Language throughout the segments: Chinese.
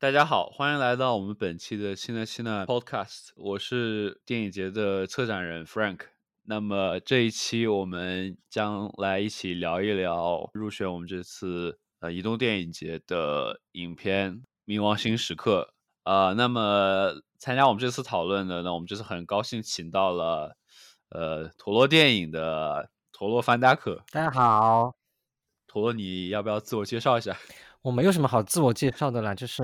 大家好，欢迎来到我们本期的新的新的 Podcast，我是电影节的策展人 Frank。那么这一期我们将来一起聊一聊入选我们这次呃移动电影节的影片《冥王星时刻》啊。那么参加我们这次讨论的，呢我们这次很高兴请到了呃陀螺电影的陀螺范达克。大家好，陀螺，你要不要自我介绍一下？我没有什么好自我介绍的啦，就是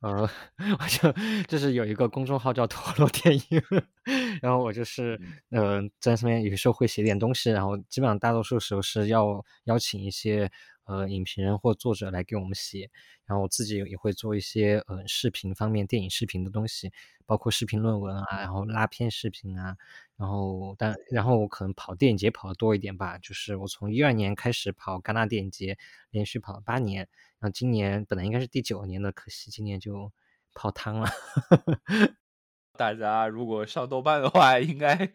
呃，我就就是有一个公众号叫陀螺电影，然后我就是呃在上面有时候会写点东西，然后基本上大多数时候是要邀请一些呃影评人或作者来给我们写，然后我自己也会做一些呃视频方面电影视频的东西。包括视频论文啊，然后拉片视频啊，然后但然后我可能跑电影节跑的多一点吧，就是我从一二年开始跑戛纳电影节，连续跑了八年，然后今年本来应该是第九年的，可惜今年就泡汤了。大家如果上豆瓣的话，应该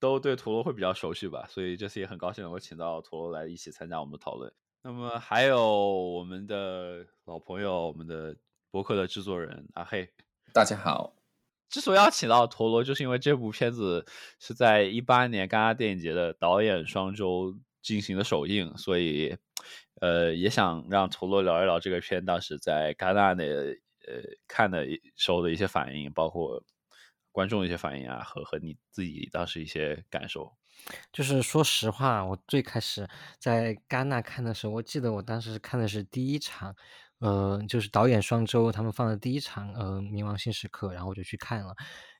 都对陀螺会比较熟悉吧，所以这次也很高兴能够请到陀螺来一起参加我们的讨论。那么还有我们的老朋友，我们的博客的制作人阿黑，大家好。之所以要请到陀螺，就是因为这部片子是在一八年戛纳电影节的导演双周进行的首映，所以，呃，也想让陀螺聊一聊这个片当时在戛纳的呃看的时候的一些反应，包括观众的一些反应啊，和和你自己当时一些感受。就是说实话，我最开始在戛纳看的时候，我记得我当时看的是第一场。呃，就是导演双周他们放的第一场呃《冥王星时刻》，然后我就去看了。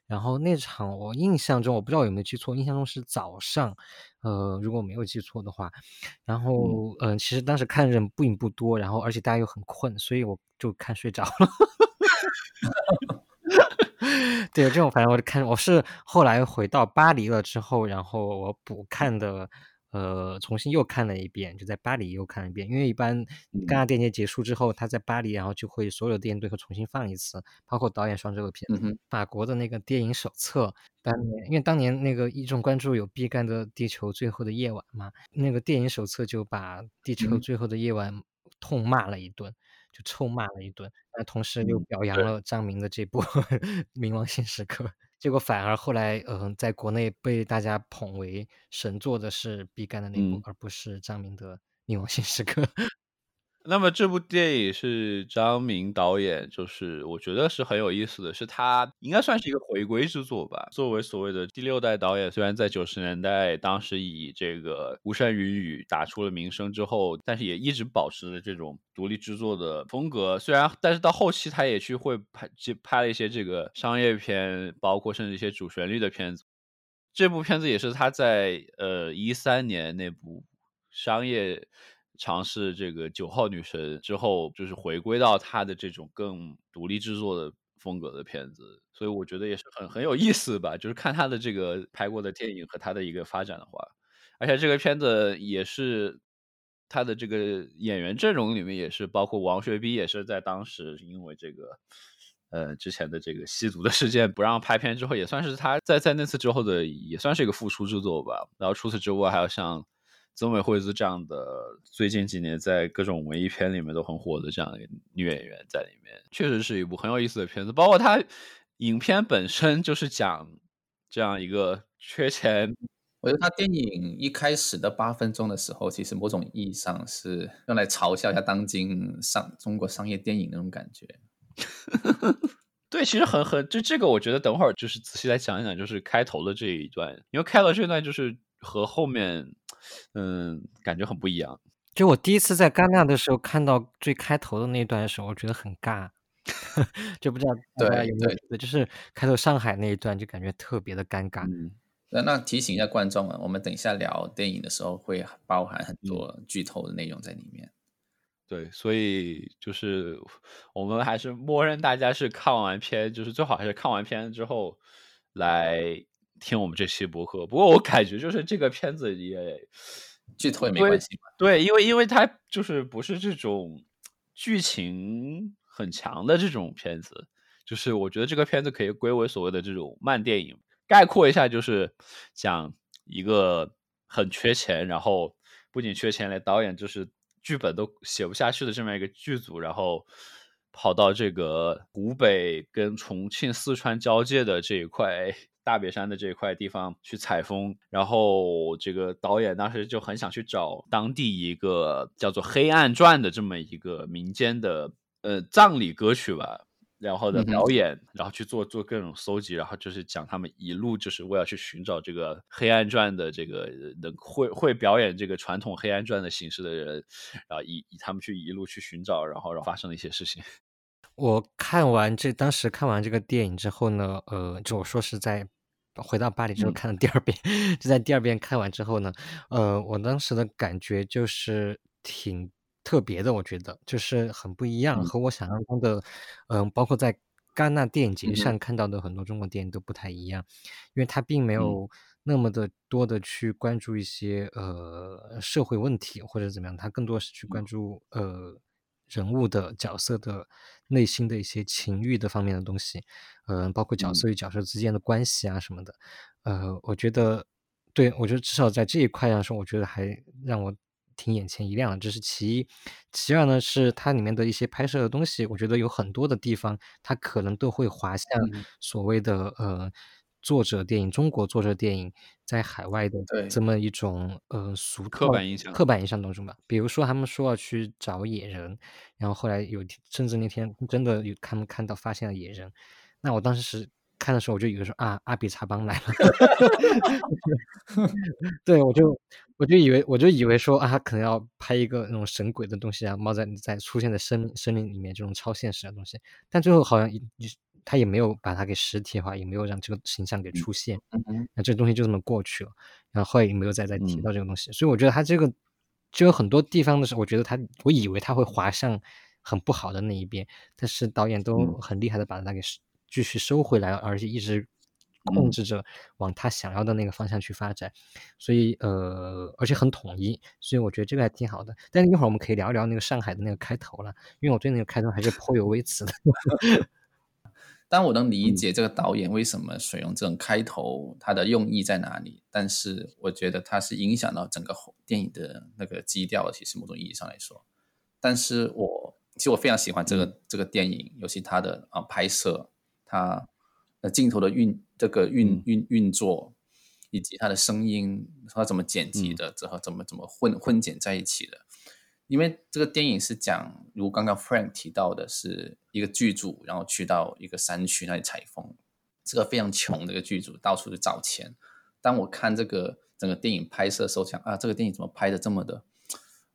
然后那场我印象中，我不知道有没有记错，印象中是早上，呃，如果没有记错的话。然后，嗯，其实当时看人并不多，然后而且大家又很困，所以我就看睡着了。对，这种反正我就看，我是后来回到巴黎了之后，然后我补看的。呃，重新又看了一遍，就在巴黎又看了一遍。因为一般戛纳电影节结束之后，他在巴黎，然后就会所有电影都会重新放一次，包括导演双周的片子。法国的那个电影手册，当年因为当年那个一众关注有毕赣的《地球最后的夜晚》嘛，那个电影手册就把《地球最后的夜晚》痛骂了一顿，就臭骂了一顿。那同时又表扬了张明的这部《冥王星时刻》。结果反而后来，嗯，在国内被大家捧为神作的是毕赣的那部，而不是张明的《冥王星时刻》。那么这部电影是张明导演，就是我觉得是很有意思的，是他应该算是一个回归之作吧。作为所谓的第六代导演，虽然在九十年代当时以这个《巫山云雨》打出了名声之后，但是也一直保持着这种独立制作的风格。虽然，但是到后期他也去会拍，拍了一些这个商业片，包括甚至一些主旋律的片子。这部片子也是他在呃一三年那部商业。尝试这个九号女神之后，就是回归到她的这种更独立制作的风格的片子，所以我觉得也是很很有意思吧。就是看她的这个拍过的电影和她的一个发展的话，而且这个片子也是她的这个演员阵容里面也是包括王学兵，也是在当时因为这个呃之前的这个吸毒的事件不让拍片之后，也算是他在在那次之后的也算是一个复出之作吧。然后除此之外，还有像。曾美惠子这样的最近几年在各种文艺片里面都很火的这样一个女演员在里面，确实是一部很有意思的片子。包括它影片本身就是讲这样一个缺钱。我觉得他电影一开始的八分钟的时候，其实某种意义上是用来嘲笑一下当今商中国商业电影那种感觉。对，其实很很就这个，我觉得等会儿就是仔细来讲一讲，就是开头的这一段，因为开头这段就是和后面。嗯，感觉很不一样。就我第一次在戛纳的时候看到最开头的那段的时候，我觉得很尬，就不知道大家有没有，就是开头上海那一段就感觉特别的尴尬。嗯，那那提醒一下观众啊，我们等一下聊电影的时候会包含很多剧透的内容在里面。对，所以就是我们还是默认大家是看完片，就是最好还是看完片之后来。听我们这期播客，不过我感觉就是这个片子也剧透也没关系对，因为因为它就是不是这种剧情很强的这种片子，就是我觉得这个片子可以归为所谓的这种慢电影。概括一下，就是讲一个很缺钱，然后不仅缺钱，连导演就是剧本都写不下去的这么一个剧组，然后跑到这个湖北跟重庆、四川交界的这一块大别山的这一块地方去采风，然后这个导演当时就很想去找当地一个叫做《黑暗传》的这么一个民间的呃葬礼歌曲吧。然后的表演，然后去做做各种搜集，然后就是讲他们一路就是为了去寻找这个黑暗传的这个能会会表演这个传统黑暗传的形式的人，然后以以他们去一路去寻找，然后然后发生了一些事情。我看完这当时看完这个电影之后呢，呃，就我说是在回到巴黎之后看了第二遍，就在第二遍看完之后呢，呃，我当时的感觉就是挺。特别的，我觉得就是很不一样，和我想象中的，嗯，包括在戛纳电影节上看到的很多中国电影都不太一样，因为它并没有那么的多的去关注一些呃社会问题或者怎么样，它更多是去关注呃人物的角色的内心的一些情欲的方面的东西，嗯，包括角色与角色之间的关系啊什么的，呃，我觉得，对我觉得至少在这一块上说，我觉得还让我。挺眼前一亮的，这是其一。其二呢，是它里面的一些拍摄的东西，我觉得有很多的地方，它可能都会滑向所谓的呃作者电影、中国作者电影在海外的这么一种呃俗刻板印象、刻板印象当中吧。比如说，他们说要去找野人，然后后来有甚至那天真的有他们看到发现了野人，那我当时是。看的时候我就以为说啊阿比查邦来了，对我就我就以为我就以为说啊他可能要拍一个那种神鬼的东西啊，猫在在出现在森森林里面这种超现实的东西，但最后好像他也没有把它给实体化，也没有让这个形象给出现，那这东西就这么过去了，然后后来也没有再再提到这个东西，所以我觉得他这个就有很多地方的时候，我觉得他我以为他会滑向很不好的那一边，但是导演都很厉害的把它给。继续收回来，而且一直控制着往他想要的那个方向去发展，所以呃，而且很统一，所以我觉得这个还挺好的。但是一会儿我们可以聊一聊那个上海的那个开头了，因为我对那个开头还是颇有微词的。但我能理解这个导演为什么选用这种开头，他的用意在哪里？但是我觉得他是影响到整个电影的那个基调，其实某种意义上来说。但是我其实我非常喜欢这个这个电影，尤其它的啊拍摄。它呃镜头的运这个运运运作，以及它的声音，它怎么剪辑的，之后怎么怎么混混剪在一起的？因为这个电影是讲，如刚刚 Frank 提到的，是一个剧组，然后去到一个山区那里采风，这个非常穷的一个剧组，到处去找钱。当我看这个整个电影拍摄的时候，想啊，这个电影怎么拍的这么的，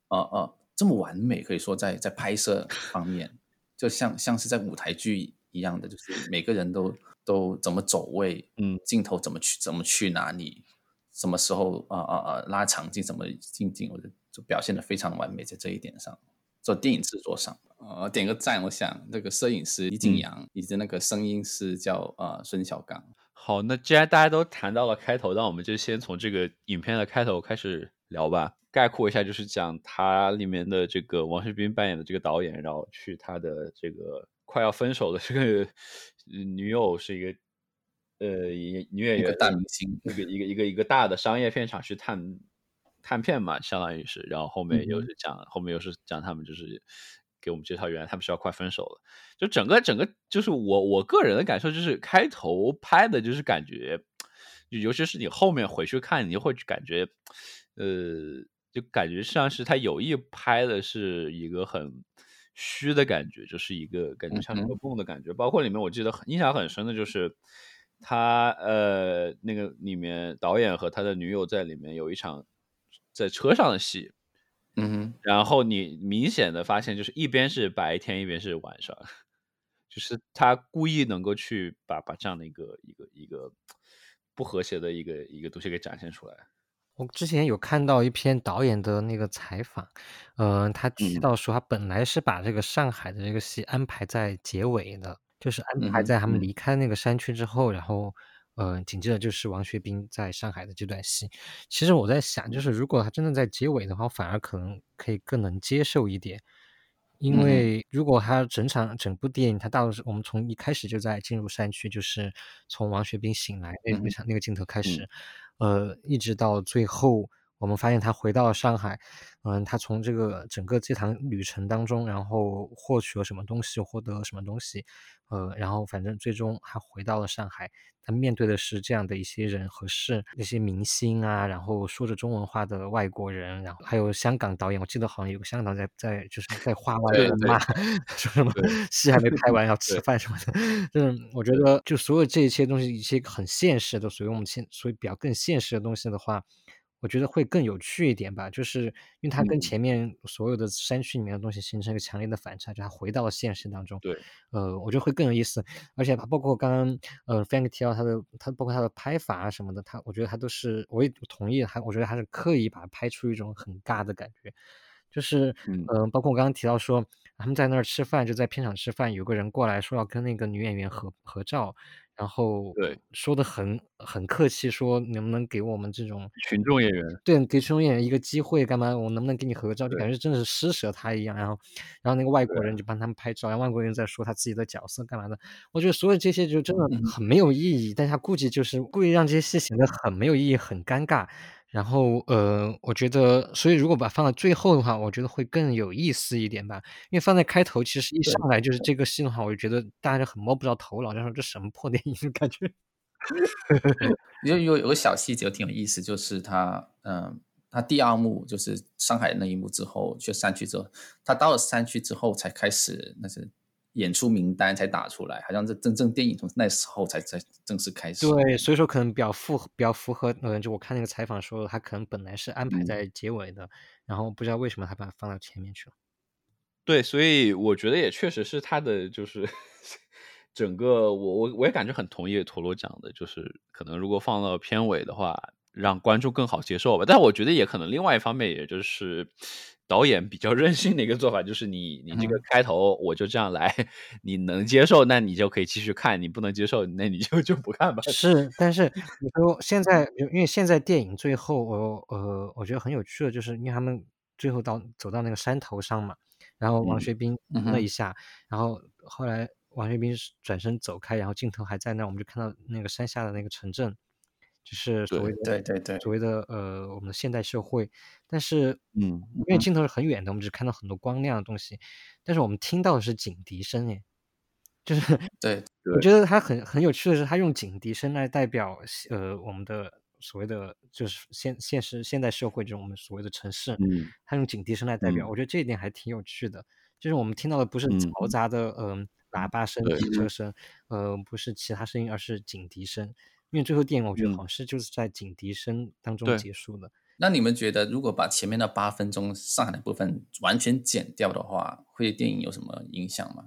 呃呃，这么完美？可以说在在拍摄方面，就像像是在舞台剧。一样的，就是每个人都都怎么走位，嗯，镜头怎么去怎么去哪里，什么时候啊啊啊拉长镜怎么进镜，我觉得就表现的非常完美，在这一点上，做电影制作上，呃，点个赞。我想那个摄影师李景阳，以及那个声音师叫呃孙小刚。好，那既然大家都谈到了开头，那我们就先从这个影片的开头开始聊吧。概括一下，就是讲他里面的这个王学斌扮演的这个导演，然后去他的这个。快要分手的这个女友是一个呃女演员，大明星，一个一个一个一个大的商业片场去探探片嘛，相当于是，然后后面又是讲后面又是讲他们就是给我们介绍，原来他们是要快分手了，就整个整个就是我我个人的感受就是开头拍的就是感觉，尤其是你后面回去看，你就会感觉呃就感觉像是他有意拍的是一个很。虚的感觉，就是一个感觉像一个梦的感觉。包括里面，我记得印象很深的就是，他呃那个里面导演和他的女友在里面有一场在车上的戏，嗯，然后你明显的发现就是一边是白天，一边是晚上，就是他故意能够去把把这样的一个一个一个不和谐的一个一个东西给展现出来。我之前有看到一篇导演的那个采访，嗯，他提到说他本来是把这个上海的这个戏安排在结尾的，就是安排在他们离开那个山区之后，然后，嗯，紧接着就是王学兵在上海的这段戏。其实我在想，就是如果他真的在结尾的话，反而可能可以更能接受一点，因为如果他整场整部电影，他大多是我们从一开始就在进入山区，就是从王学兵醒来那那场那个镜头开始。呃，一直到最后我们发现他回到了上海，嗯，他从这个整个这趟旅程当中，然后获取了什么东西，获得了什么东西，呃，然后反正最终还回到了上海。他面对的是这样的一些人和事，那些明星啊，然后说着中文话的外国人，然后还有香港导演，我记得好像有个香港在在就是 在话外骂，说什么戏还没拍完 要吃饭什么的。就是我觉得，就所有这一切东西，一些很现实的，所以我们现，所以比较更现实的东西的话。我觉得会更有趣一点吧，就是因为它跟前面所有的山区里面的东西形成一个强烈的反差，就它回到了现实当中。对，呃，我觉得会更有意思，而且包括刚刚呃 Frank 提到他的，他包括他的拍法啊什么的，他我觉得他都是我也同意，他我觉得他是刻意把它拍出一种很尬的感觉，就是嗯，包括我刚刚提到说他们在那儿吃饭，就在片场吃饭，有个人过来说要跟那个女演员合合照。然后对说的很很客气，说能不能给我们这种群众演员，对，给群众演员一个机会，干嘛？我能不能跟你合照？就感觉真的是施舍他一样。然后，然后那个外国人就帮他们拍照，然后外国人在说他自己的角色干嘛的。我觉得所有这些就真的很没有意义，但他估计就是故意让这些戏显得很没有意义，很尴尬。然后，呃，我觉得，所以如果把放到最后的话，我觉得会更有意思一点吧。因为放在开头，其实一上来就是这个戏的话，我就觉得大家很摸不着头脑，就说这什么破电影感觉。有有有个小细节挺有意思，就是他，嗯，他第二幕就是上海那一幕之后去山区之后，他到了山区之后才开始那是。演出名单才打出来，好像这真正电影从那时候才才正式开始。对，所以说可能比较符比较符合，嗯，就我看那个采访说，他可能本来是安排在结尾的，然后不知道为什么他把它放到前面去了。对，所以我觉得也确实是他的就是整个，我我我也感觉很同意陀螺讲的，就是可能如果放到片尾的话，让观众更好接受吧。但我觉得也可能另外一方面，也就是。导演比较任性的一个做法，就是你你这个开头我就这样来，你能接受，那你就可以继续看；你不能接受，那你就就不看吧。是，但是你说现在，因为现在电影最后，我呃，我觉得很有趣的，就是因为他们最后到走到那个山头上嘛，然后王学兵了一下，然后后来王学兵转身走开，然后镜头还在那，我们就看到那个山下的那个城镇。就是所谓的对对对，所谓的呃，我们的现代社会，但是嗯，因为镜头是很远的，我们只看到很多光亮的东西，但是我们听到的是警笛声，哎，就是 对，我觉。得他很很有趣的是，他用警笛声来代表呃我们的所谓的就是现现实现代社会这种我们所谓的城市，嗯，他用警笛声来代表，我觉得这一点还挺有趣的，就是我们听到的不是嘈杂的嗯喇叭声、汽车声，呃，不是其他声音，而是警笛声。因为最后电影我觉得好像是就是在警笛声当中结束的。那你们觉得，如果把前面的八分钟上海的部分完全剪掉的话，会对电影有什么影响吗？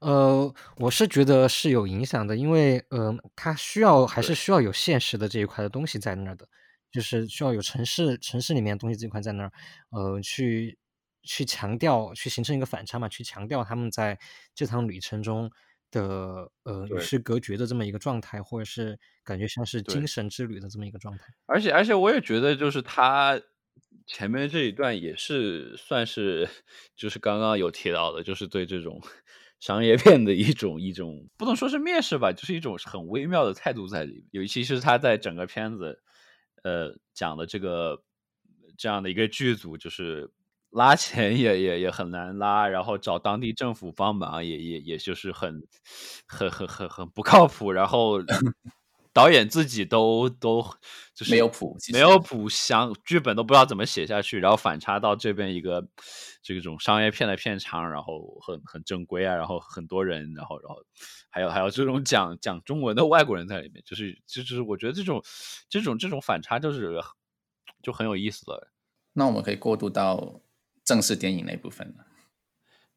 呃，我是觉得是有影响的，因为呃，它需要还是需要有现实的这一块的东西在那儿的，就是需要有城市城市里面的东西这一块在那儿，呃，去去强调，去形成一个反差嘛，去强调他们在这趟旅程中。的呃与世隔绝的这么一个状态，或者是感觉像是精神之旅的这么一个状态。而且而且我也觉得，就是他前面这一段也是算是，就是刚刚有提到的，就是对这种 商业片的一种一种不能说是蔑视吧，就是一种很微妙的态度在里面。尤其是他在整个片子呃讲的这个这样的一个剧组，就是。拉钱也也也很难拉，然后找当地政府帮忙也也也就是很很很很很不靠谱。然后导演自己都都就是没有谱，没有谱，想剧本都不知道怎么写下去。然后反差到这边一个这种商业片的片场，然后很很正规啊，然后很多人，然后然后还有还有这种讲讲中文的外国人在里面，就是就是我觉得这种这种这种反差就是就很有意思的。那我们可以过渡到。正式电影那部分呢？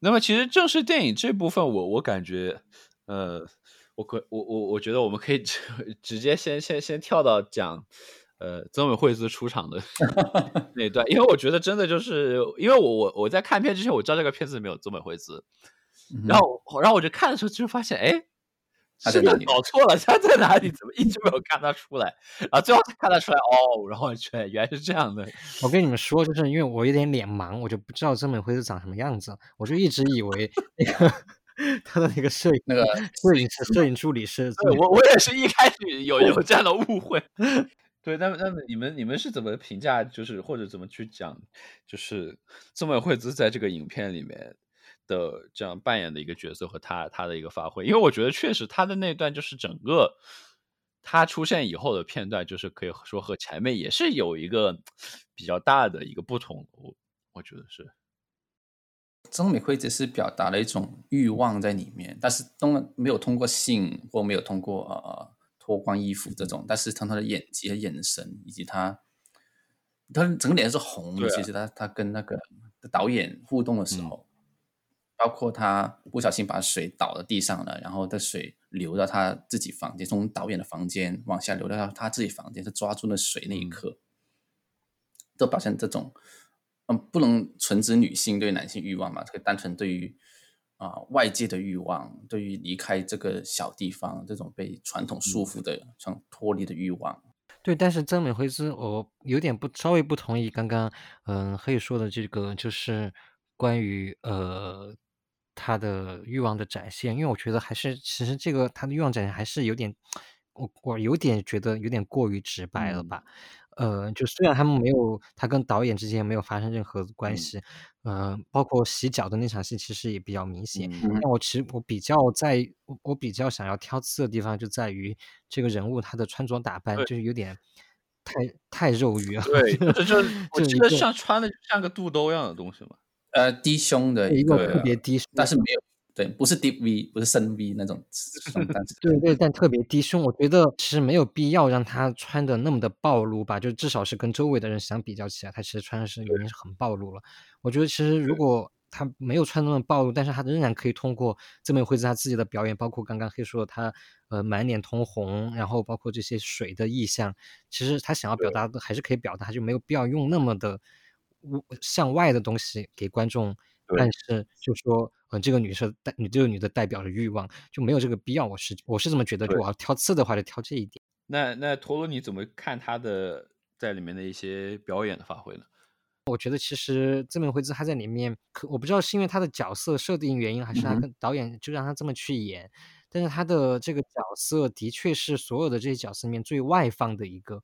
那么其实正式电影这部分，我我感觉，呃，我可我我我觉得我们可以直 直接先先先跳到讲，呃，曾伟惠子出场的 那段，因为我觉得真的就是，因为我我我在看片之前，我知道这个片子里面有曾伟惠子，然后然后我就看的时候就发现，哎。是不是搞错了？他在哪里？怎么一直没有看他出来？然后最后才看他出来哦，然后去，原来是这样的。我跟你们说，就是因为我有点脸盲，我就不知道曾美惠是长什么样子，我就一直以为那个 他的那个摄影那个摄影师、摄影助理是。我我也是一开始有有这样的误会。对，那么那么你们你们是怎么评价，就是或者怎么去讲，就是曾美惠子在这个影片里面的这样扮演的一个角色和他他的一个发挥？因为我觉得确实他的那段就是整个他出现以后的片段，就是可以说和前面也是有一个比较大的一个不同。我我觉得是。曾美惠只是表达了一种欲望在里面，但是通没有通过性或没有通过呃脱光衣服这种，但是从他的眼睛和眼神以及他，他整个脸是红的。其实他他跟那个导演互动的时候，包括他不小心把水倒到地上了，然后的水流到他自己房间，从导演的房间往下流到他自己房间，他抓住了水那一刻，都表现这种。嗯，不能纯指女性对男性欲望嘛？这个单纯对于啊外界的欲望，对于离开这个小地方这种被传统束缚的想脱离的欲望。对，但是曾美惠子，我有点不稍微不同意刚刚嗯可以说的这个，就是关于呃他的欲望的展现，因为我觉得还是其实这个他的欲望展现还是有点，我我有点觉得有点过于直白了吧。呃，就虽然他们没有，他跟导演之间没有发生任何关系，呃，包括洗脚的那场戏其实也比较明显。但我其实我比较在，我我比较想要挑刺的地方就在于这个人物他的穿着打扮就是有点太太肉欲了。对，这就 我记得像穿的像个肚兜一样的东西嘛。呃，低胸的一个特别低，但是没有。对，不是 deep V，不是深 V 那种。对对，但特别低胸，我觉得其实没有必要让他穿的那么的暴露吧，就至少是跟周围的人相比较起来，他其实穿的是已经是很暴露了。我觉得其实如果他没有穿那么暴露，但是他仍然可以通过这么会子他自己的表演，包括刚刚黑说他呃满脸通红，然后包括这些水的意象，其实他想要表达的还是可以表达，就没有必要用那么的向外的东西给观众。但是就说，嗯，这个女生代，你这个女的代表着欲望，就没有这个必要。我是我是这么觉得，就我要挑刺的话，就挑这一点。那那陀螺你怎么看她的在里面的一些表演的发挥呢？我觉得其实曾美惠子他在里面，可我不知道是因为他的角色设定原因，还是他跟导演就让他这么去演。但是他的这个角色的确是所有的这些角色里面最外放的一个。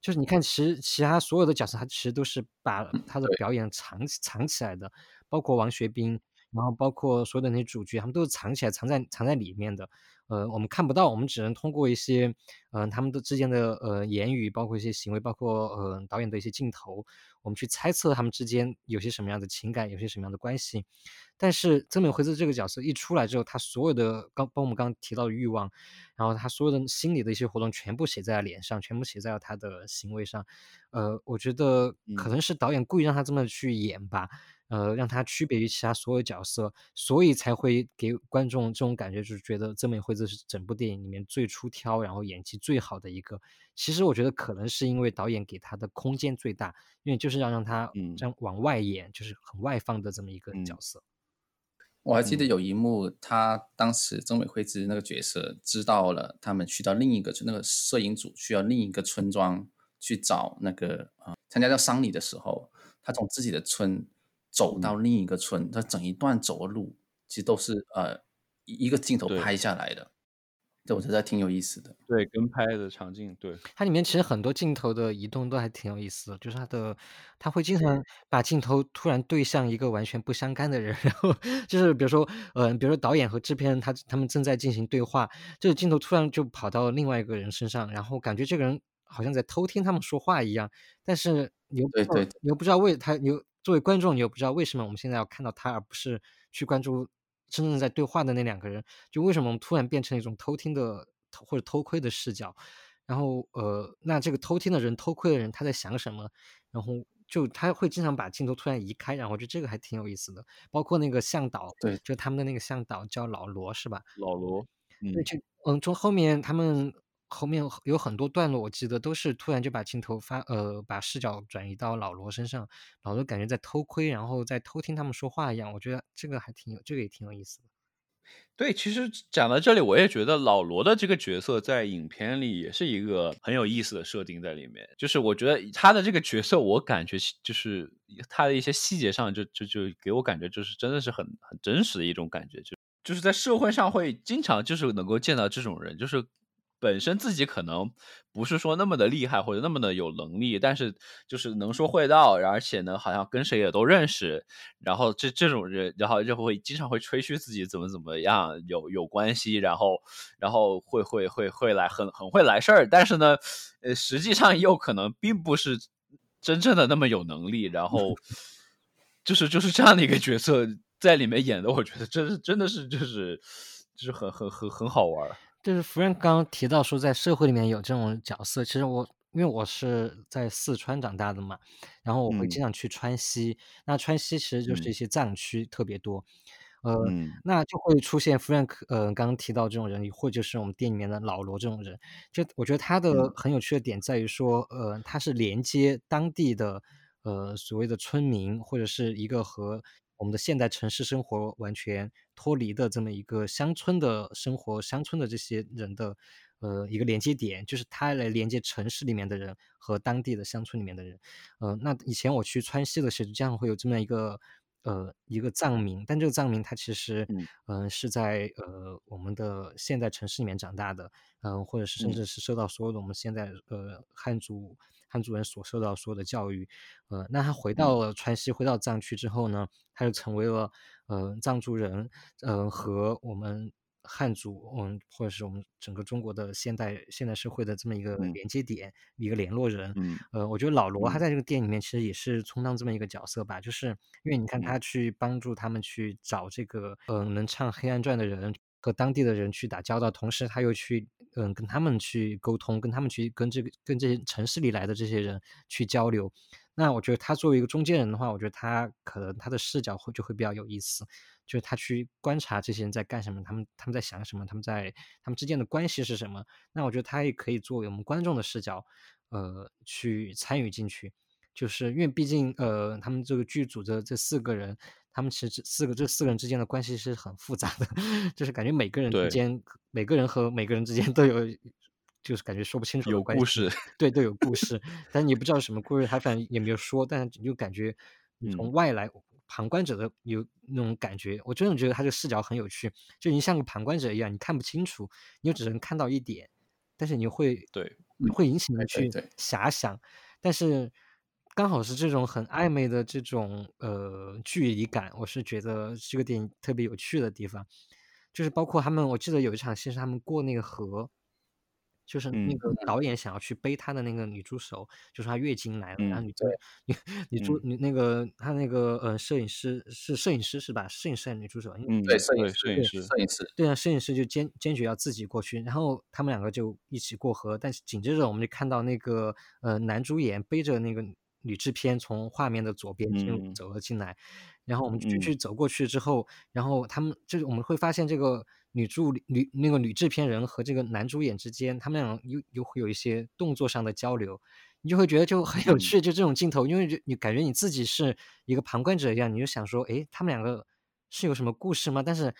就是你看，其实其他所有的角色，他其实都是把他的表演藏藏起来的。包括王学兵，然后包括所有的那些主角，他们都是藏起来、藏在藏在里面的。呃，我们看不到，我们只能通过一些，嗯，他们的之间的呃言语，包括一些行为，包括呃导演的一些镜头，我们去猜测他们之间有些什么样的情感，有些什么样的关系。但是曾美惠子这个角色一出来之后，他所有的刚，包括我们刚刚提到的欲望，然后他所有的心理的一些活动，全部写在了脸上，全部写在了他的行为上。呃，我觉得可能是导演故意让他这么去演吧。呃，让他区别于其他所有角色，所以才会给观众这种感觉，就是觉得曾美惠子是整部电影里面最出挑，然后演技最好的一个。其实我觉得可能是因为导演给他的空间最大，因为就是要让他这样往外演，就是很外放的这么一个角色。我还记得有一幕，他当时曾美惠子那个角色知道了，他们去到另一个那个摄影组需要另一个村庄去找那个啊参加到丧礼的时候，他从自己的村。走到另一个村，他整一段走的路，其实都是呃一个镜头拍下来的，这我觉得挺有意思的。对，跟拍的场景，对它里面其实很多镜头的移动都还挺有意思的，就是它的它会经常把镜头突然对向一个完全不相干的人，然后就是比如说，嗯，比如说导演和制片人他他们正在进行对话，这个镜头突然就跑到另外一个人身上，然后感觉这个人好像在偷听他们说话一样，但是你又对对，你又不知道为他你又。作为观众，你又不知道为什么我们现在要看到他，而不是去关注真正在对话的那两个人？就为什么我们突然变成一种偷听的或者偷窥的视角？然后，呃，那这个偷听的人、偷窥的人他在想什么？然后就他会经常把镜头突然移开，然后我觉得这个还挺有意思的。包括那个向导，对，就他们的那个向导叫老罗，是吧？老罗，对，就嗯，从后面他们。后面有很多段落，我记得都是突然就把镜头发呃把视角转移到老罗身上，老罗感觉在偷窥，然后在偷听他们说话一样。我觉得这个还挺有，这个也挺有意思的。对，其实讲到这里，我也觉得老罗的这个角色在影片里也是一个很有意思的设定在里面。就是我觉得他的这个角色，我感觉就是他的一些细节上，就就就给我感觉就是真的是很很真实的一种感觉，就就是在社会上会经常就是能够见到这种人，就是。本身自己可能不是说那么的厉害或者那么的有能力，但是就是能说会道，而且呢，好像跟谁也都认识，然后这这种人，然后就会经常会吹嘘自己怎么怎么样有有关系，然后然后会会会会来很很会来事儿，但是呢，呃，实际上又可能并不是真正的那么有能力，然后 就是就是这样的一个角色在里面演的，我觉得真是真的是就是就是很很很很好玩。就是 Frank 刚刚提到说，在社会里面有这种角色，其实我因为我是在四川长大的嘛，然后我会经常去川西，那川西其实就是一些藏区特别多，呃，那就会出现 Frank 呃刚刚提到这种人，或者是我们店里面的老罗这种人，就我觉得他的很有趣的点在于说，呃，他是连接当地的呃所谓的村民，或者是一个和我们的现代城市生活完全脱离的这么一个乡村的生活，乡村的这些人的，呃，一个连接点，就是它来连接城市里面的人和当地的乡村里面的人。呃，那以前我去川西的时候，经常会有这么一个。呃，一个藏民，但这个藏民他其实，嗯，是在呃我们的现代城市里面长大的，嗯，或者是甚至是受到所有的我们现在呃汉族汉族人所受到所有的教育，呃，那他回到了川西，回到藏区之后呢，他就成为了呃藏族人，嗯，和我们。汉族，嗯，或者是我们整个中国的现代现代社会的这么一个连接点，一个联络人。嗯，呃，我觉得老罗他在这个店里面其实也是充当这么一个角色吧，就是因为你看他去帮助他们去找这个，嗯，能唱《黑暗传》的人和当地的人去打交道，同时他又去，嗯，跟他们去沟通，跟他们去跟这个跟这些城市里来的这些人去交流。那我觉得他作为一个中间人的话，我觉得他可能他的视角会就会比较有意思。就是他去观察这些人在干什么，他们他们在想什么，他们在他们之间的关系是什么？那我觉得他也可以作为我们观众的视角，呃，去参与进去。就是因为毕竟，呃，他们这个剧组的这四个人，他们其实这四个这四个人之间的关系是很复杂的，就是感觉每个人之间，每个人和每个人之间都有，就是感觉说不清楚有故事，对，都有故事，但你不知道什么故事，他反正也没有说，但是就感觉你从外来。旁观者的有那种感觉，我真的觉得他这个视角很有趣，就你像个旁观者一样，你看不清楚，你又只能看到一点，但是你会对，会引起你去遐想，但是刚好是这种很暧昧的这种呃距离感，我是觉得这个电影特别有趣的地方，就是包括他们，我记得有一场戏是他们过那个河。就是那个导演想要去背他的那个女助手，就是她月经来了，然后女助女女助女那个他那个呃摄影师是摄影师是吧？摄影师还是女助手？嗯，对，摄影师，摄影师，摄影师。对啊，摄影师就坚坚决要自己过去，然后他们两个就一起过河，但是紧接着我们就看到那个呃男主演背着那个女制片从画面的左边进入走了进来，然后我们就去走过去之后，然后他们就是我们会发现这个。女助女那个女制片人和这个男主演之间，他们俩又又会有一些动作上的交流，你就会觉得就很有趣。就这种镜头，因为你感觉你自己是一个旁观者一样，你就想说，哎，他们两个是有什么故事吗？但是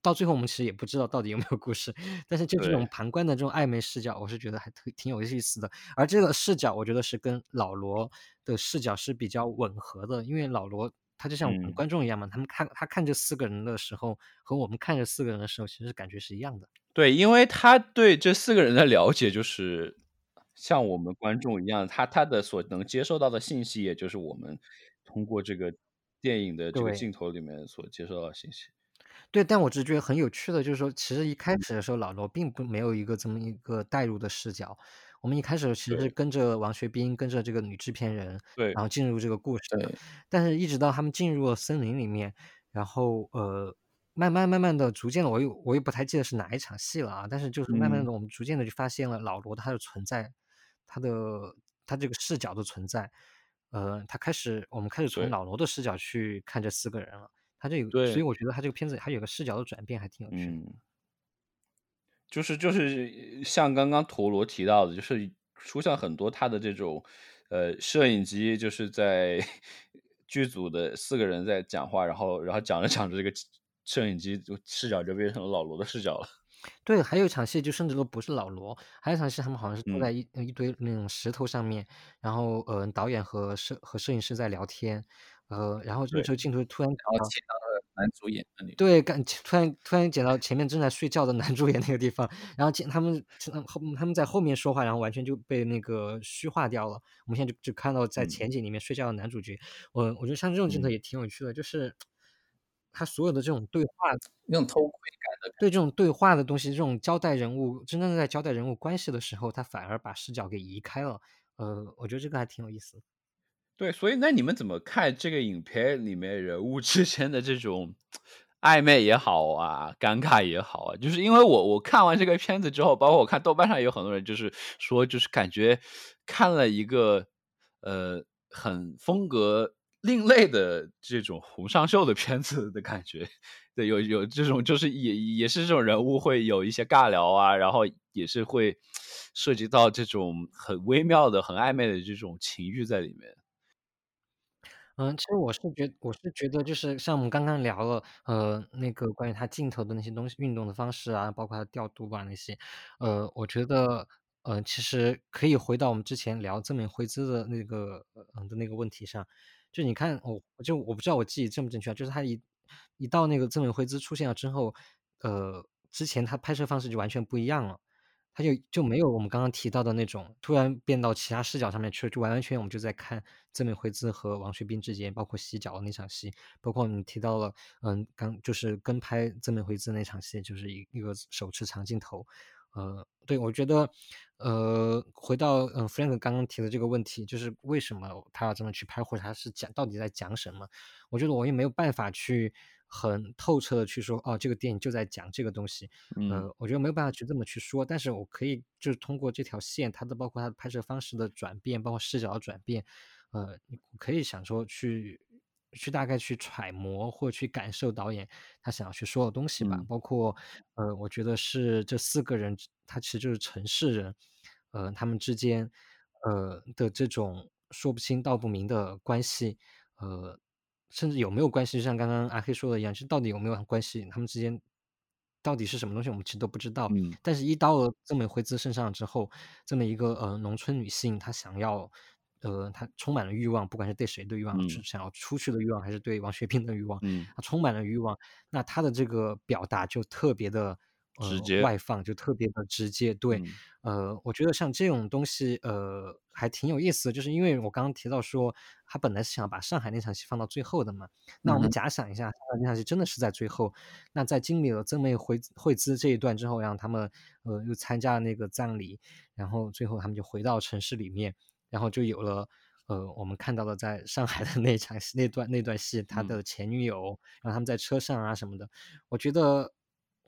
到最后，我们其实也不知道到底有没有故事。但是就这种旁观的这种暧昧视角，我是觉得还挺挺有意思的。而这个视角，我觉得是跟老罗的视角是比较吻合的，因为老罗。他就像我们观众一样嘛，他们看他看这四个人的时候，和我们看这四个人的时候，其实感觉是一样的。对，因为他对这四个人的了解，就是像我们观众一样，他他的所能接受到的信息，也就是我们通过这个电影的这个镜头里面所接受到的信息。对，但我只觉得很有趣的，就是说，其实一开始的时候，老罗并不没有一个这么一个带入的视角。我们一开始其实是跟着王学兵，跟着这个女制片人，对，然后进入这个故事。但是一直到他们进入了森林里面，然后呃，慢慢慢慢的，逐渐的，我又我也不太记得是哪一场戏了啊。但是就是慢慢的，我们逐渐的就发现了老罗他的存在，他的他这个视角的存在。呃，他开始，我们开始从老罗的视角去看这四个人了。他这个，所以我觉得他这个片子还有个视角的转变，还挺有趣的。就是就是像刚刚陀螺提到的，就是出现很多他的这种呃摄影机，就是在 剧组的四个人在讲话，然后然后讲着讲着，这个摄影机就视角就变成了老罗的视角了。对，还有一场戏就甚至都不是老罗，还有一场戏他们好像是坐在一一堆那种石头上面，然后呃导演和摄和摄影师在聊天，呃然后这个时候镜头突然然后切到了男主演那里，对，感突然突然剪到前面正在睡觉的男 主演那个地方，然后他们后他们在后面说话，然后完全就被那个虚化掉了。我们现在就就看到在前景里面睡觉的男主角。我我觉得像这种镜头也挺有趣的，就是他所有的这种对话，那种偷窥感的，对这种对话的东西，这种交代人物，真正在交代人物关系的时候，他反而把视角给移开了。呃，我觉得这个还挺有意思。对，所以那你们怎么看这个影片里面人物之间的这种暧昧也好啊，尴尬也好啊？就是因为我我看完这个片子之后，包括我看豆瓣上有很多人就是说，就是感觉看了一个呃很风格另类的这种红上秀的片子的感觉。对，有有这种就是也也是这种人物会有一些尬聊啊，然后也是会涉及到这种很微妙的、很暧昧的这种情绪在里面。嗯，其实我是觉我是觉得就是像我们刚刚聊了，呃，那个关于他镜头的那些东西、运动的方式啊，包括他调度吧那些，呃，我觉得，呃，其实可以回到我们之前聊曾美惠兹的那个，嗯的那个问题上，就你看，我就我不知道我记忆正不正确，就是他一一到那个曾美惠兹出现了之后，呃，之前他拍摄方式就完全不一样了。他就就没有我们刚刚提到的那种突然变到其他视角上面去了，就完完全全我们就在看曾美惠子和王学兵之间，包括洗脚的那场戏，包括你提到了，嗯，刚就是跟拍曾美惠子那场戏，就是一一个手持长镜头，呃，对我觉得，呃，回到嗯 Frank 刚刚提的这个问题，就是为什么他要这么去拍，或者他是讲到底在讲什么？我觉得我也没有办法去。很透彻的去说，哦，这个电影就在讲这个东西，呃，我觉得没有办法去这么去说，但是我可以就是通过这条线，它的包括它的拍摄方式的转变，包括视角的转变，呃，你可以想说去去大概去揣摩或去感受导演他想要去说的东西吧，包括呃，我觉得是这四个人，他其实就是城市人，呃，他们之间呃的这种说不清道不明的关系，呃。甚至有没有关系？就像刚刚阿黑说的一样，就到底有没有关系？他们之间到底是什么东西？我们其实都不知道。嗯。但是，一到了这么回子身上之后，这么一个呃农村女性，她想要呃，她充满了欲望，不管是对谁的欲望，是想要出去的欲望，还是对王学兵的欲望，嗯，她充满了欲望。那她的这个表达就特别的。直接外放就特别的直接，对，呃，我觉得像这种东西，呃，还挺有意思的，就是因为我刚刚提到说，他本来是想把上海那场戏放到最后的嘛，那我们假想一下，那场戏真的是在最后，那在经历了曾美惠惠兹这一段之后，让他们呃又参加了那个葬礼，然后最后他们就回到城市里面，然后就有了呃我们看到了在上海的那场戏那段那段戏，他的前女友，然后他们在车上啊什么的，我觉得。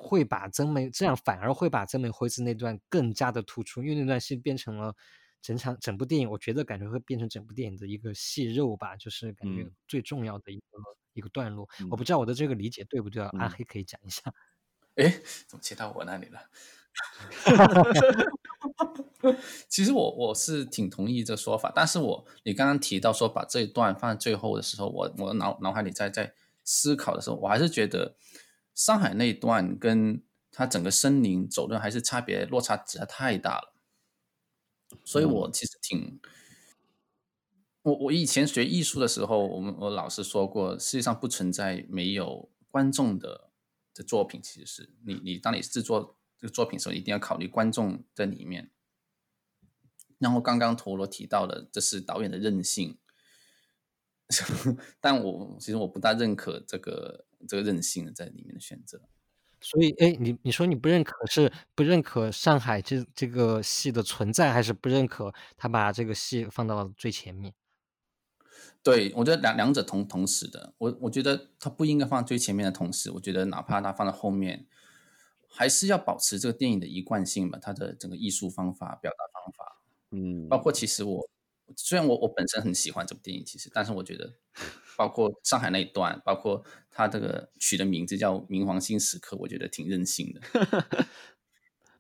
会把曾美这样反而会把曾美惠子那段更加的突出，因为那段戏变成了整场整部电影，我觉得感觉会变成整部电影的一个戏肉吧，就是感觉最重要的一个一个段落。我不知道我的这个理解对不对啊？阿黑可以讲一下。哎，怎么切到我那里了？其实我我是挺同意这说法，但是我你刚刚提到说把这一段放在最后的时候，我我脑脑海里在在思考的时候，我还是觉得。上海那一段跟他整个森林走的还是差别落差实在太大了，所以我其实挺，我我以前学艺术的时候，我们我老师说过，世界上不存在没有观众的的作品，其实是你你当你制作这个作品的时候，一定要考虑观众在里面。然后刚刚陀螺提到的，这是导演的任性，但我其实我不大认可这个。这个任性的在里面的选择，所以，哎，你你说你不认可是不认可上海这这个戏的存在，还是不认可他把这个戏放到了最前面？对我觉得两两者同同时的，我我觉得他不应该放最前面的同时，我觉得哪怕他放在后面，还是要保持这个电影的一贯性吧，它的整个艺术方法、表达方法，嗯，包括其实我。虽然我我本身很喜欢这部电影，其实，但是我觉得，包括上海那一段，包括他这个取的名字叫《明黄星时刻》，我觉得挺任性的。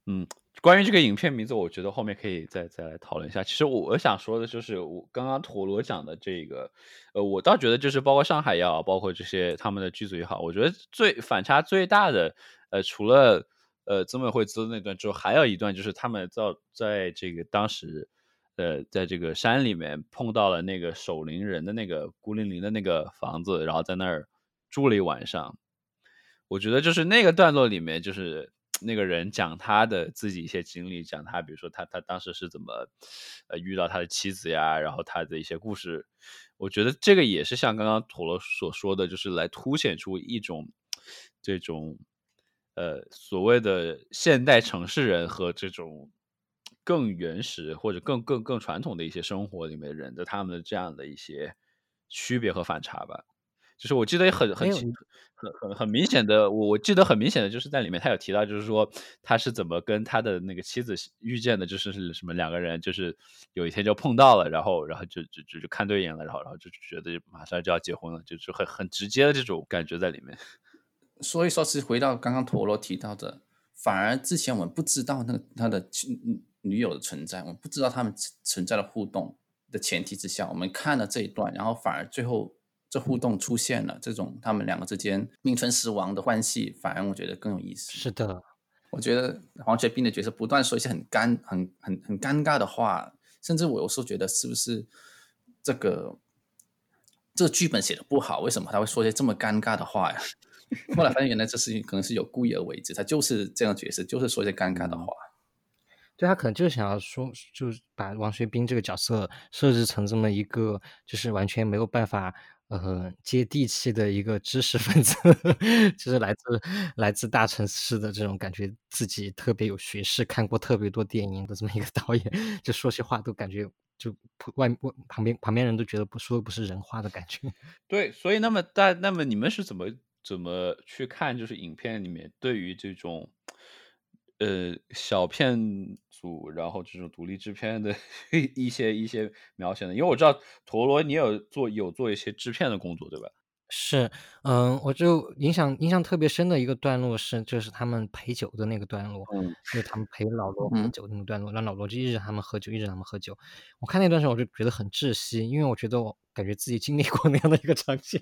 嗯，关于这个影片名字，我觉得后面可以再再来讨论一下。其实我我想说的就是，我刚刚陀螺讲的这个，呃，我倒觉得就是包括上海也好，包括这些他们的剧组也好，我觉得最反差最大的，呃，除了呃曾美惠兹那段之后，还有一段就是他们在在这个当时。呃，在这个山里面碰到了那个守灵人的那个孤零零的那个房子，然后在那儿住了一晚上。我觉得就是那个段落里面，就是那个人讲他的自己一些经历，讲他比如说他他当时是怎么呃遇到他的妻子呀，然后他的一些故事。我觉得这个也是像刚刚陀螺所说的，就是来凸显出一种这种呃所谓的现代城市人和这种更原始或者更更更传统的一些生活里面人的他们的这样的一些区别和反差吧。就是我记得很很很很很明显的，我我记得很明显的就是在里面他有提到，就是说他是怎么跟他的那个妻子遇见的，就是是什么两个人就是有一天就碰到了，然后然后就就就就看对眼了，然后然后就觉得马上就要结婚了，就是很很直接的这种感觉在里面。所以说是回到刚刚陀螺提到的，反而之前我们不知道那个他的女友的存在，我们不知道他们存在的互动的前提之下，我们看了这一段，然后反而最后。这互动出现了，这种他们两个之间名存实亡的关系，反而我觉得更有意思。是的，我觉得黄学斌的角色不断说一些很尴、很、很、很尴尬的话，甚至我有时候觉得是不是这个这个剧本写的不好？为什么他会说些这么尴尬的话呀？后来发现原来这事情可能是有故意而为之，他就是这样角色，就是说一些尴尬的话。对他可能就是想要说，就是把王学兵这个角色设置成这么一个，就是完全没有办法。呃，接地气的一个知识分子，就是来自来自大城市的这种感觉，自己特别有学识，看过特别多电影的这么一个 导演，就说些话都感觉就外外旁边旁边人都觉得不说不是人话的感觉。对，所以那么大，那么你们是怎么怎么去看，就是影片里面对于这种。呃，小片组，然后这种独立制片的 一些一些描写的，因为我知道陀螺你有做有做一些制片的工作，对吧？是，嗯，我就印象印象特别深的一个段落是，就是他们陪酒的那个段落，嗯，就是他们陪老罗喝酒那个段落，让老罗就一直他们喝酒，一直他们喝酒。我看那段时候我就觉得很窒息，因为我觉得我感觉自己经历过那样的一个场景，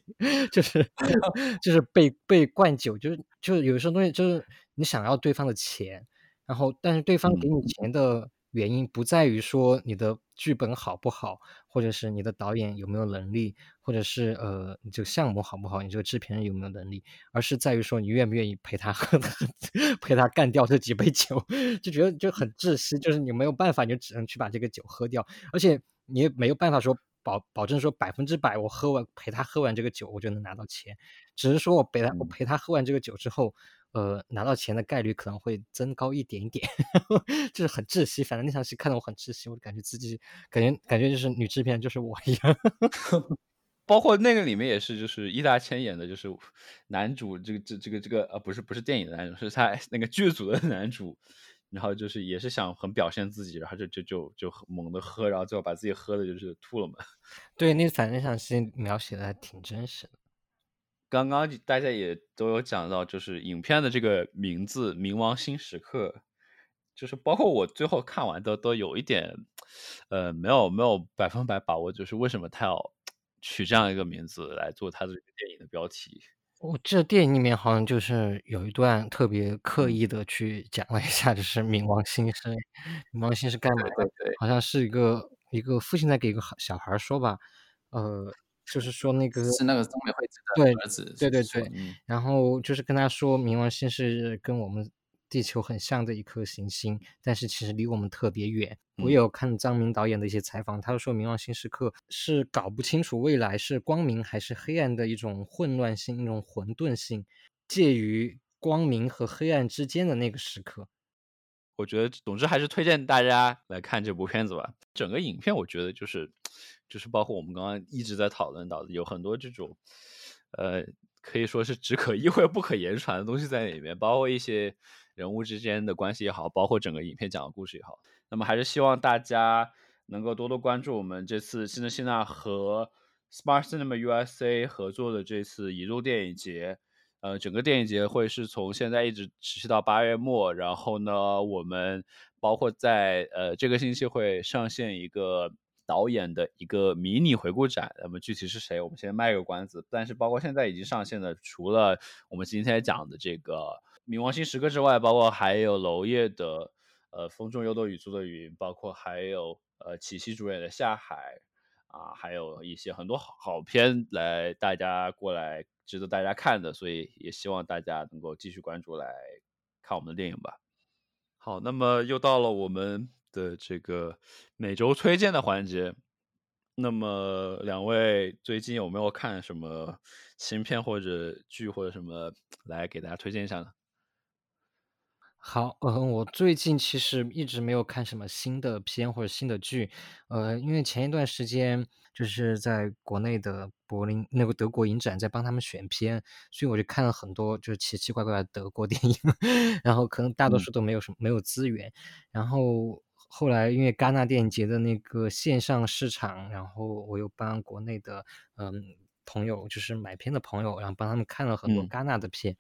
就是 就是被被灌酒，就是就是有时候东西就是你想要对方的钱，然后但是对方给你钱的。原因不在于说你的剧本好不好，或者是你的导演有没有能力，或者是呃你这个项目好不好，你这个制片人有没有能力，而是在于说你愿不愿意陪他喝，陪他干掉这几杯酒，就觉得就很窒息，就是你没有办法，你就只能去把这个酒喝掉，而且你也没有办法说保保证说百分之百我喝完陪他喝完这个酒我就能拿到钱，只是说我陪他我陪他喝完这个酒之后。呃，拿到钱的概率可能会增高一点点，就是很窒息。反正那场戏看得我很窒息，我感觉自己感觉感觉就是女制片就是我一样。包括那个里面也是，就是易大千演的，就是 男主这个这这个这个呃，不是不是电影的男主，是他那个剧组的男主，然后就是也是想很表现自己，然后就就就就猛的喝，然后最后把自己喝的就是吐了嘛。对，那反正那场戏描写的还挺真实的。刚刚大家也都有讲到，就是影片的这个名字《冥王星时刻》，就是包括我最后看完都都有一点，呃，没有没有百分百把握，就是为什么他要取这样一个名字来做他的这个电影的标题。我这电影里面好像就是有一段特别刻意的去讲了一下，就是冥王星 是冥王星是干嘛的？对对，好像是一个一个父亲在给一个小孩说吧，呃。就是说那个是那个东美惠子的儿子，对对对，然后就是跟他说，冥王星是跟我们地球很像的一颗行星，但是其实离我们特别远。我有看张明导演的一些采访，他说冥王星时刻是搞不清楚未来是光明还是黑暗的一种混乱性、一种混沌性，介于光明和黑暗之间的那个时刻。我觉得，总之还是推荐大家来看这部片子吧。整个影片，我觉得就是。就是包括我们刚刚一直在讨论到的，有很多这种，呃，可以说是只可意会不可言传的东西在里面，包括一些人物之间的关系也好，包括整个影片讲的故事也好。那么还是希望大家能够多多关注我们这次新的希纳和 Smart Cinema USA 合作的这次移动电影节。呃，整个电影节会是从现在一直持续到八月末，然后呢，我们包括在呃这个星期会上线一个。导演的一个迷你回顾展，那么具体是谁，我们先卖个关子。但是包括现在已经上线的，除了我们今天讲的这个《冥王星时刻》之外，包括还有娄烨的呃《风中有朵雨做的云》，包括还有呃齐溪主演的《下海》，啊，还有一些很多好好片来大家过来值得大家看的，所以也希望大家能够继续关注来看我们的电影吧。好，那么又到了我们的这个每周推荐的环节。那么两位最近有没有看什么新片或者剧或者什么来给大家推荐一下呢？好，嗯，我最近其实一直没有看什么新的片或者新的剧，呃，因为前一段时间就是在国内的柏林那个德国影展在帮他们选片，所以我就看了很多就是奇奇怪怪的德国 电影，然后可能大多数都没有什么没有资源，然后。后来因为戛纳电影节的那个线上市场，然后我又帮国内的嗯朋友，就是买片的朋友，然后帮他们看了很多戛纳的片，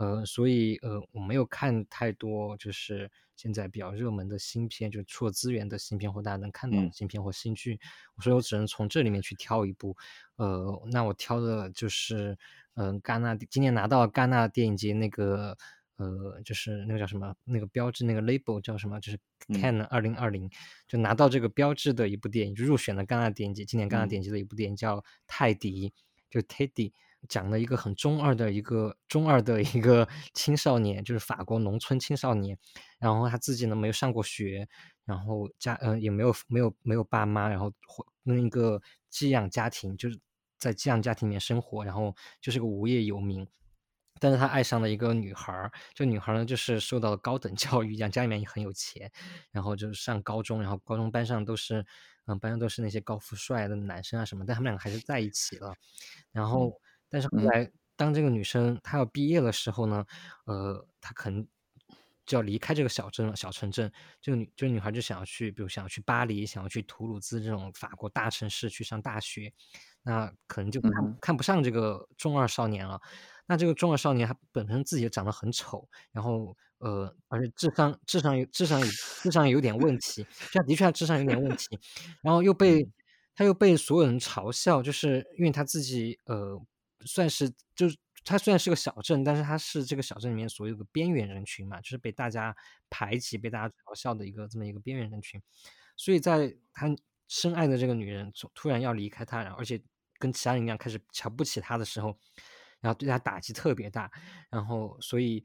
呃，所以呃我没有看太多，就是现在比较热门的新片，就出了资源的新片或大家能看到的新片或新剧，所以我只能从这里面去挑一部，呃，那我挑的就是嗯戛纳今年拿到戛纳电影节那个。呃，就是那个叫什么，那个标志，那个 label 叫什么？就是 Can 二零二零，就拿到这个标志的一部电影，就入选了戛纳电影节，今年戛纳电影节的一部电影叫《泰迪》，就 Teddy，讲了一个很中二的一个中二的一个 青少年，就是法国农村青少年，然后他自己呢没有上过学，然后家呃也没有没有没有爸妈，然后跟一个寄养家庭，就是在寄养家庭里面生活，然后就是个无业游民。但是他爱上了一个女孩儿，这女孩儿呢就是受到了高等教育，讲家里面也很有钱，然后就是上高中，然后高中班上都是，嗯，班上都是那些高富帅的男生啊什么，但他们两个还是在一起了。然后，但是后来当这个女生她要毕业的时候呢，呃，她可能就要离开这个小镇了，小城镇。这个女，这个女孩就想要去，比如想要去巴黎，想要去图鲁兹这种法国大城市去上大学，那可能就看看不上这个中二少年了。那这个中二少年他本身自己也长得很丑，然后呃，而且智商智商有智商有智商有点问题，这样的确他智商有点问题，然后又被他又被所有人嘲笑，就是因为他自己呃算是就是他虽然是个小镇，但是他是这个小镇里面所有的边缘人群嘛，就是被大家排挤、被大家嘲笑的一个这么一个边缘人群，所以在他深爱的这个女人突然要离开他，然后而且跟其他人一样开始瞧不起他的时候。然后对他打击特别大，然后所以，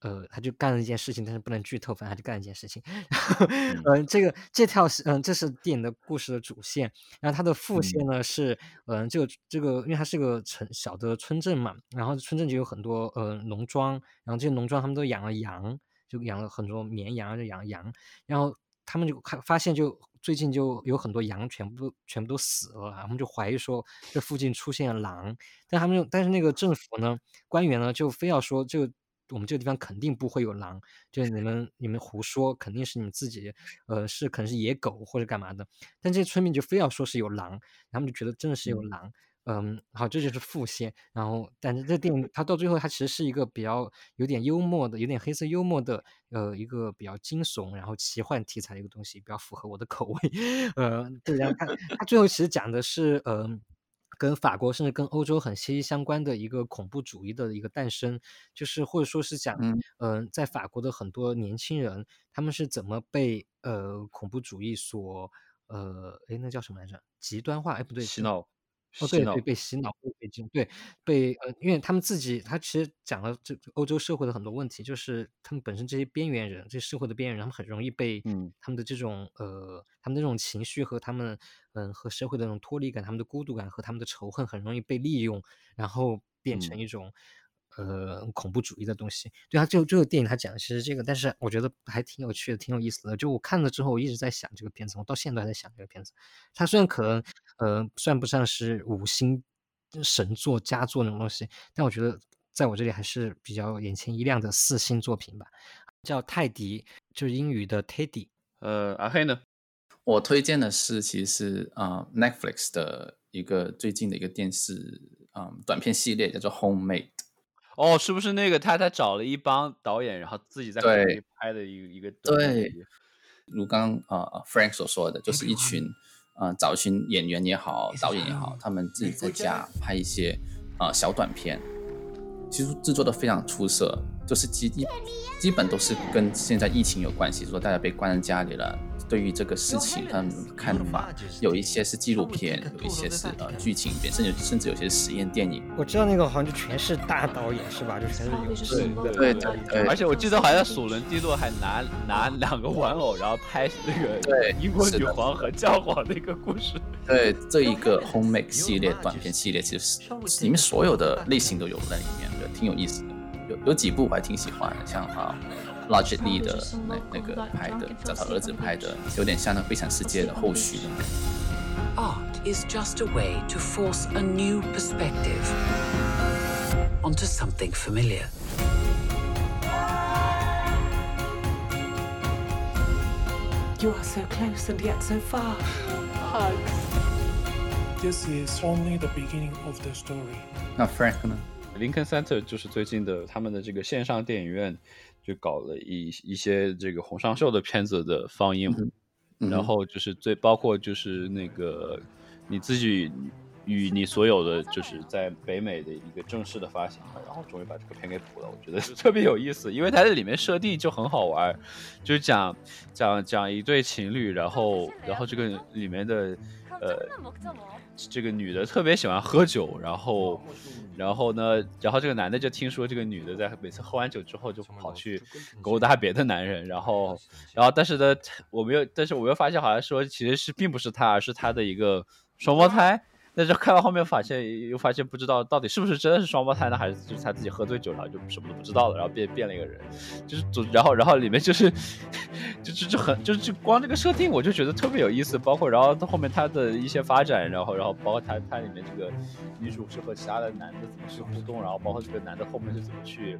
呃，他就干了一件事情，但是不能剧透，反正他就干了一件事情。嗯，这个这条是嗯，这是电影的故事的主线。然后它的副线呢是，嗯，这个这个，因为它是个城小的村镇嘛，然后村镇就有很多呃农庄，然后这些农庄他们都养了羊，就养了很多绵羊，就养羊，然后他们就看发现就。最近就有很多羊全部全部都死了，他们就怀疑说这附近出现了狼，但他们但是那个政府呢官员呢就非要说这个我们这个地方肯定不会有狼，就是你们你们胡说，肯定是你们自己呃是可能是野狗或者干嘛的，但这些村民就非要说是有狼，他们就觉得真的是有狼。嗯，好，这就是副线。然后，但是这电影它到最后，它其实是一个比较有点幽默的，有点黑色幽默的，呃，一个比较惊悚，然后奇幻题材的一个东西，比较符合我的口味。呃，对，然后它它最后其实讲的是，呃，跟法国甚至跟欧洲很息息相关的一个恐怖主义的一个诞生，就是或者说是讲，嗯，在法国的很多年轻人，他们是怎么被呃恐怖主义所，呃，哎，那叫什么来着？极端化？哎，不对，洗脑。哦，对对，被洗脑、被被禁，对，被呃，因为他们自己，他其实讲了这欧洲社会的很多问题，就是他们本身这些边缘人，这社会的边缘人，他们很容易被，嗯，他们的这种呃，他们的这种情绪和他们，嗯，和社会的那种脱离感，他们的孤独感和他们的仇恨，很容易被利用，然后变成一种。呃，恐怖主义的东西，对他最后最后电影他讲的其实这个，但是我觉得还挺有趣的，挺有意思的。就我看了之后，我一直在想这个片子，我到现在都还在想这个片子。它虽然可能呃算不上是五星神作佳作那种东西，但我觉得在我这里还是比较眼前一亮的四星作品吧。叫泰迪，就是英语的 Teddy。呃，阿黑呢？我推荐的是其实啊 Netflix 的一个最近的一个电视啊短片系列，叫做 Homemade。哦，是不是那个他他找了一帮导演，然后自己在拍的一个一个？对，如刚啊 Frank 所说的，就是一群啊找一群演员也好，导演也好，他们自己在家拍一些啊小短片，其实制作的非常出色。就是基基基本都是跟现在疫情有关系，说大家被关在家里了。对于这个事情，他们看法有一些是纪录片，有一些是呃剧情片，甚至甚至有些实验电影。我知道那个好像就全是大导演是吧？就全是有对对对，而且我记得好像索伦蒂洛还拿拿两个玩偶，然后拍那个对英国女皇和教皇的一个故事。对，这一个 Homemake 系列短片系列，其实里面所有的类型都有在里面，对挺有意思的。有有几部我还挺喜欢的，像啊。Logic Lee 的那那个拍的，找他儿子拍的，有点像那《悲惨世界》的后续。Art is just a way to force a new perspective onto something familiar. You are so close and yet so far. Hugs. This is only the beginning of the story. 那 Frank 呢？Lincoln Center 就是最近的他们的这个线上电影院。就搞了一一些这个洪尚秀的片子的放映，然后就是最包括就是那个你自己与你所有的就是在北美的一个正式的发行，然后终于把这个片给补了，我觉得 特别有意思，因为它在里面设定就很好玩，就是讲讲讲一对情侣，然后然后这个里面的呃这个女的特别喜欢喝酒，然后。然后呢？然后这个男的就听说这个女的在每次喝完酒之后就跑去勾搭别的男人，然后，然后但是呢，我没有，但是我又发现好像说其实是并不是他，而是他的一个双胞胎。但是看到后面发现，又发现不知道到底是不是真的是双胞胎呢，还是就是他自己喝醉酒了就什么都不知道了，然后变变了一个人，就是总然后然后里面就是，就就就很就是就光这个设定我就觉得特别有意思，包括然后到后面他的一些发展，然后然后包括他他里面这个女主是和其他的男的怎么去互动，然后包括这个男的后面是怎么去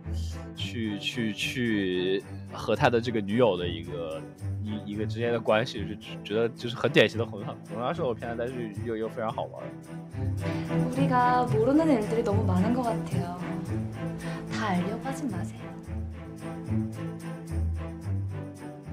去去去和他的这个女友的一个一一个之间的关系，就觉得就是很典型的红红红烧片，但是又又非常好玩。 우리가 모르는 일들이 너무 많은 것 같아요. 다 알려고 하진 마세요.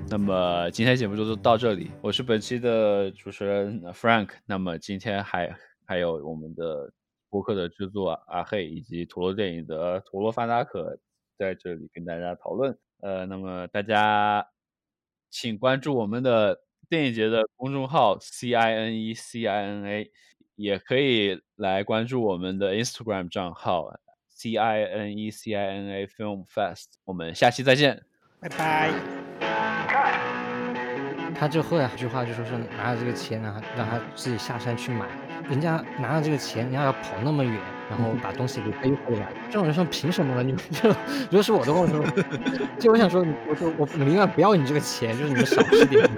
那么今天节目就到这里，我是本期的主持人 Frank。那么今天还还有我们的播客的制作阿黑以及陀螺电影的陀螺发达可在这里跟大家讨论。呃，那么大家请关注我们的电影节的公众号 CINE CINA，也可以来关注我们的 Instagram 账号 C I N E C I N A Film Fest。我们下期再见，拜拜。他就后来一句话就说是拿着这个钱然后让他自己下山去买，人家拿着这个钱，人家要跑那么远，然后把东西给背回来，这种人说凭什么呢？你们就如果是我的话，我说就我想说，我说我宁愿不要你这个钱，就是你们少吃点。